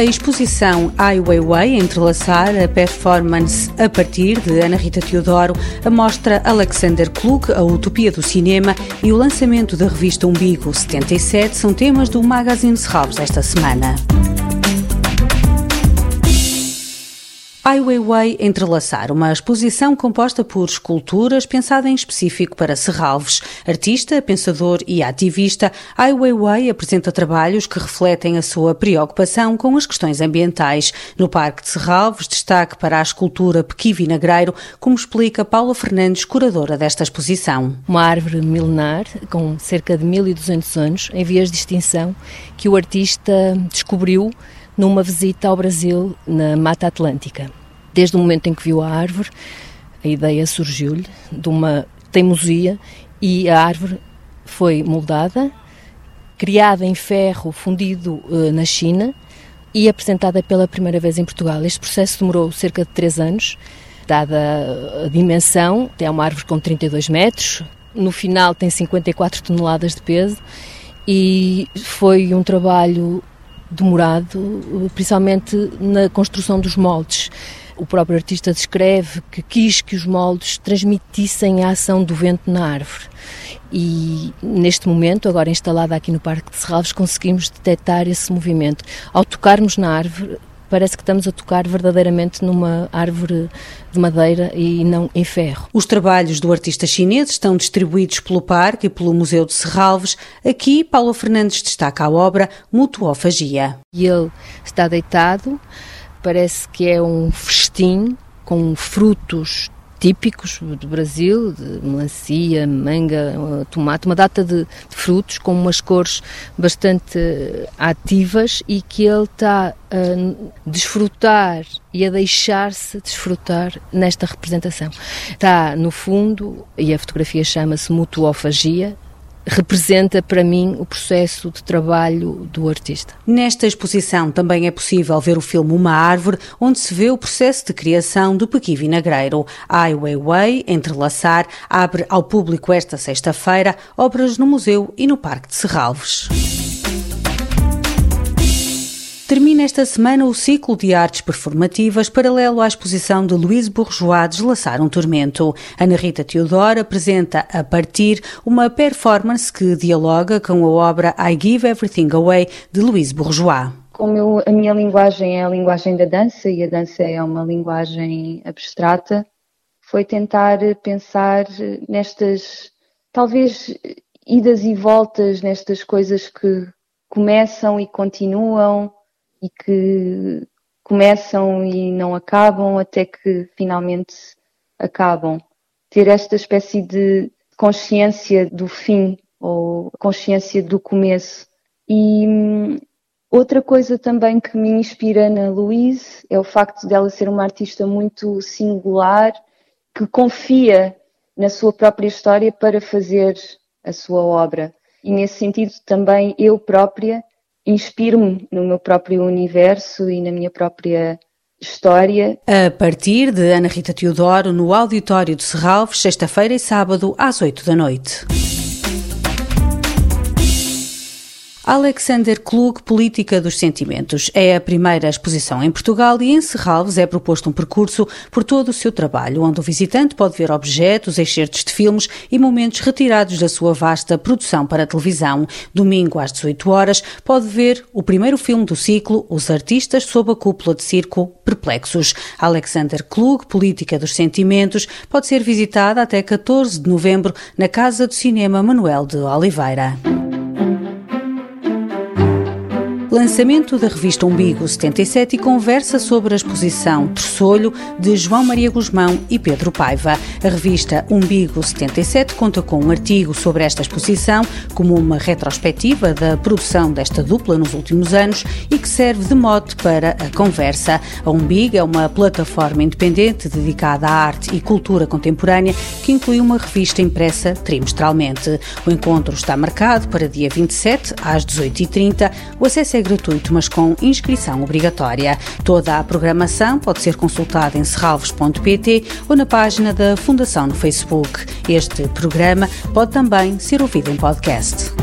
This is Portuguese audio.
A exposição Ai Weiwei, entrelaçar a performance a partir de Ana Rita Teodoro, a mostra Alexander Klug, a utopia do cinema e o lançamento da revista Umbigo 77 são temas do Magazine Serralves esta semana. Ai Weiwei Entrelaçar, uma exposição composta por esculturas pensada em específico para Serralves. Artista, pensador e ativista, Ai Weiwei apresenta trabalhos que refletem a sua preocupação com as questões ambientais. No Parque de Serralves, destaque para a escultura Pequi Vinagreiro, como explica Paula Fernandes, curadora desta exposição. Uma árvore milenar, com cerca de 1200 anos, em vias de extinção, que o artista descobriu numa visita ao Brasil na Mata Atlântica. Desde o momento em que viu a árvore, a ideia surgiu-lhe de uma teimosia e a árvore foi moldada, criada em ferro fundido uh, na China e apresentada pela primeira vez em Portugal. Este processo demorou cerca de três anos, dada a dimensão, é uma árvore com 32 metros, no final tem 54 toneladas de peso e foi um trabalho demorado, principalmente na construção dos moldes. O próprio artista descreve que quis que os moldes transmitissem a ação do vento na árvore. E neste momento, agora instalada aqui no Parque de Serralves, conseguimos detectar esse movimento. Ao tocarmos na árvore, parece que estamos a tocar verdadeiramente numa árvore de madeira e não em ferro. Os trabalhos do artista chinês estão distribuídos pelo Parque e pelo Museu de Serralves. Aqui, Paulo Fernandes destaca a obra Mutuofagia. E ele está deitado, parece que é um festim com frutos típicos do Brasil, de melancia, manga, tomate, uma data de, de, frutos com umas cores bastante ativas e que ele está a desfrutar e a deixar-se desfrutar nesta representação. Está no fundo, e a fotografia chama-se mutuofagia, representa para mim o processo de trabalho do artista. Nesta exposição também é possível ver o filme Uma Árvore, onde se vê o processo de criação do Pequi Vinagreiro. Ai Weiwei, Entrelaçar, abre ao público esta sexta-feira obras no museu e no Parque de Serralves. Termina esta semana o ciclo de artes performativas paralelo à exposição de Luís Bourgeois Deslaçar um Tormento. Ana Rita Teodoro apresenta a partir uma performance que dialoga com a obra I Give Everything Away de Luís Bourgeois. Como eu, a minha linguagem é a linguagem da dança e a dança é uma linguagem abstrata, foi tentar pensar nestas, talvez, idas e voltas, nestas coisas que começam e continuam e que começam e não acabam até que finalmente acabam. Ter esta espécie de consciência do fim ou consciência do começo. E hum, outra coisa também que me inspira na Louise é o facto dela ser uma artista muito singular, que confia na sua própria história para fazer a sua obra. E nesse sentido também eu própria inspiro-me no meu próprio universo e na minha própria história. A partir de Ana Rita Teodoro, no Auditório de Serralves, sexta-feira e sábado, às oito da noite. Alexander Klug, Política dos Sentimentos. É a primeira exposição em Portugal e em Serralves é proposto um percurso por todo o seu trabalho, onde o visitante pode ver objetos, excertos de filmes e momentos retirados da sua vasta produção para televisão. Domingo às 18 horas pode ver o primeiro filme do ciclo, Os Artistas sob a Cúpula de Circo Perplexos. Alexander Klug, Política dos Sentimentos, pode ser visitada até 14 de novembro na Casa do Cinema Manuel de Oliveira. Lançamento da revista Umbigo 77 e conversa sobre a exposição Terçolho de João Maria Guzmão e Pedro Paiva. A revista Umbigo 77 conta com um artigo sobre esta exposição, como uma retrospectiva da produção desta dupla nos últimos anos e que serve de mote para a conversa. A Umbigo é uma plataforma independente dedicada à arte e cultura contemporânea que inclui uma revista impressa trimestralmente. O encontro está marcado para dia 27 às 18h30. O acesso é é gratuito, mas com inscrição obrigatória. Toda a programação pode ser consultada em serralves.pt ou na página da Fundação no Facebook. Este programa pode também ser ouvido em podcast.